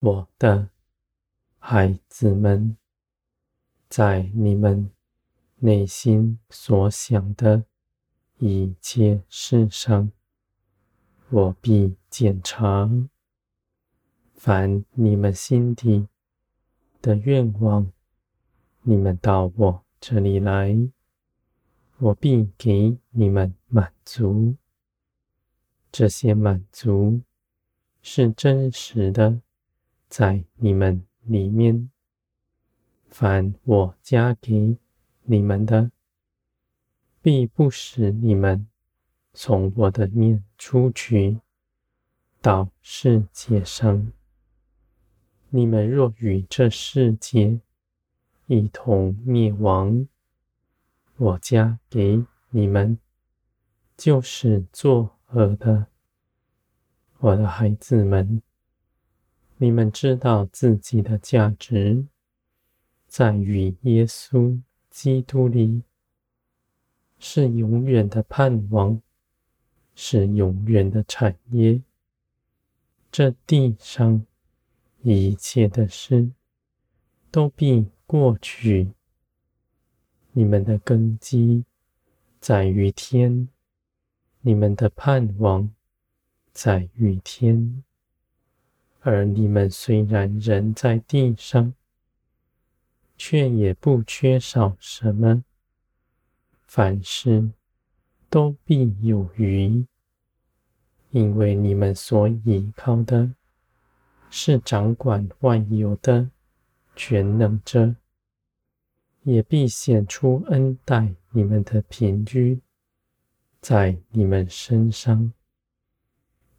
我的孩子们，在你们内心所想的一切事上，我必检查。凡你们心底的愿望，你们到我这里来，我必给你们满足。这些满足是真实的，在你们里面。凡我加给你们的，必不使你们从我的面出去，到世界上。你们若与这世界一同灭亡，我加给你们就是作恶的。我的孩子们，你们知道自己的价值，在于耶稣基督里，是永远的盼望，是永远的产业。这地上一切的事都必过去。你们的根基在于天，你们的盼望在于天，而你们虽然人在地上，却也不缺少什么，凡事都必有余，因为你们所依靠的是掌管万有的全能者，也必显出恩待你们的凭据在你们身上。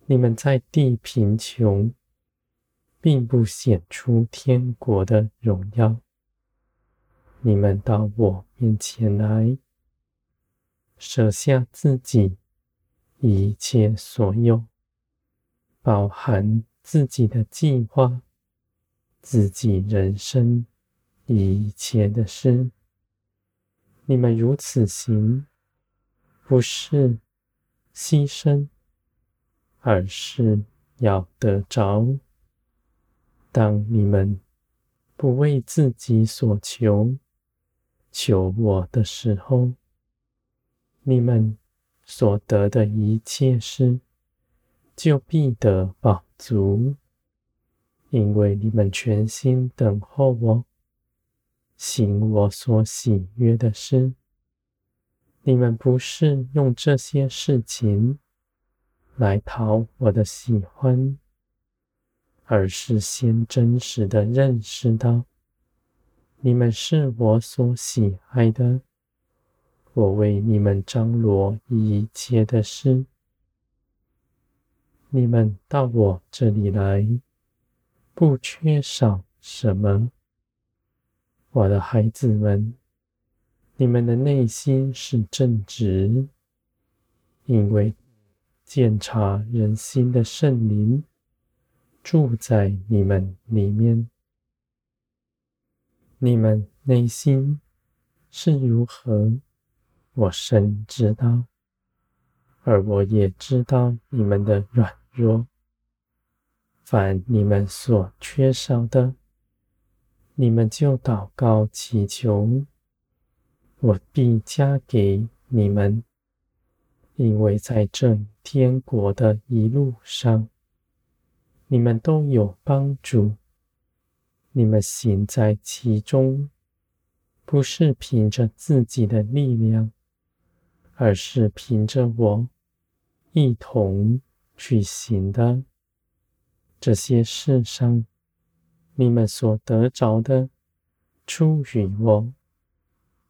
你们在地贫穷，并不显出天国的荣耀。你们到我面前来，舍下自己一切所有，包含自己的计划、自己人生一切的事。你们如此行，不是牺牲。而是要得着。当你们不为自己所求，求我的时候，你们所得的一切事，就必得饱足，因为你们全心等候我，行我所喜悦的事。你们不是用这些事情。来讨我的喜欢，而是先真实的认识到，你们是我所喜爱的，我为你们张罗一切的事。你们到我这里来，不缺少什么。我的孩子们，你们的内心是正直，因为。鉴察人心的圣灵住在你们里面，你们内心是如何，我深知道，而我也知道你们的软弱。凡你们所缺少的，你们就祷告祈求，我必加给你们。因为在这天国的一路上，你们都有帮助。你们行在其中，不是凭着自己的力量，而是凭着我一同去行的。这些事上，你们所得着的，出于我，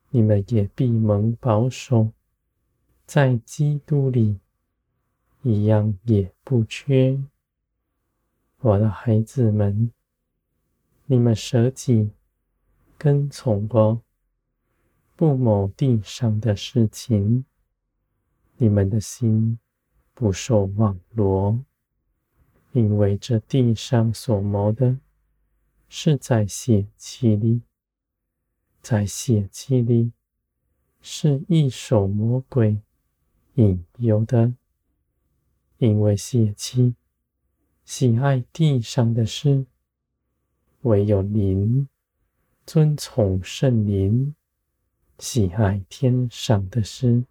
你们也必蒙保守。在基督里，一样也不缺。我的孩子们，你们舍己跟从我，不谋地上的事情，你们的心不受网罗，因为这地上所谋的，是在血气里，在血气里是一手魔鬼。引诱的，因为血气喜爱地上的事，唯有您遵从圣灵，喜爱天上的事。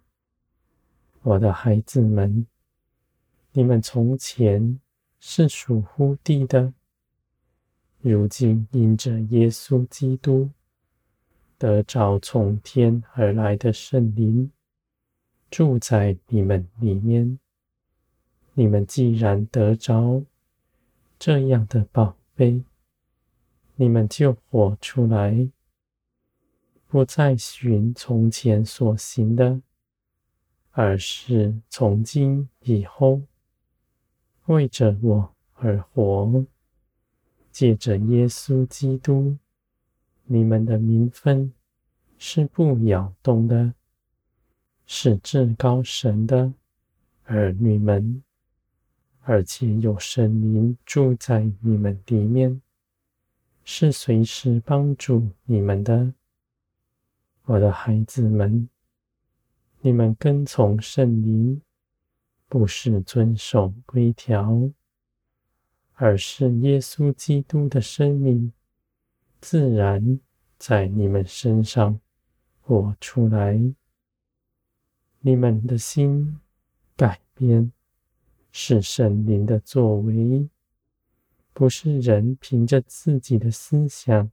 我的孩子们，你们从前是属乎地的，如今因着耶稣基督得着从天而来的圣灵，住在你们里面。你们既然得着这样的宝贝，你们就活出来，不再循从前所行的。而是从今以后，为着我而活，借着耶稣基督，你们的名分是不摇动的，是至高神的儿女们，而且有圣灵住在你们里面，是随时帮助你们的，我的孩子们。你们跟从圣灵，不是遵守规条，而是耶稣基督的生命自然在你们身上活出来。你们的心改变，是圣灵的作为，不是人凭着自己的思想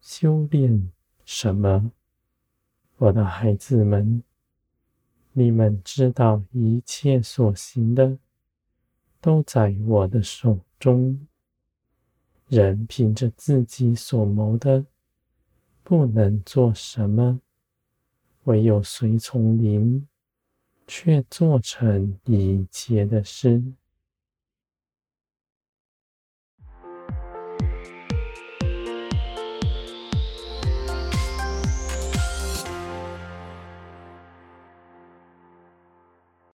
修炼什么。我的孩子们。你们知道一切所行的，都在我的手中。人凭着自己所谋的，不能做什么；唯有随从灵，却做成已结的诗。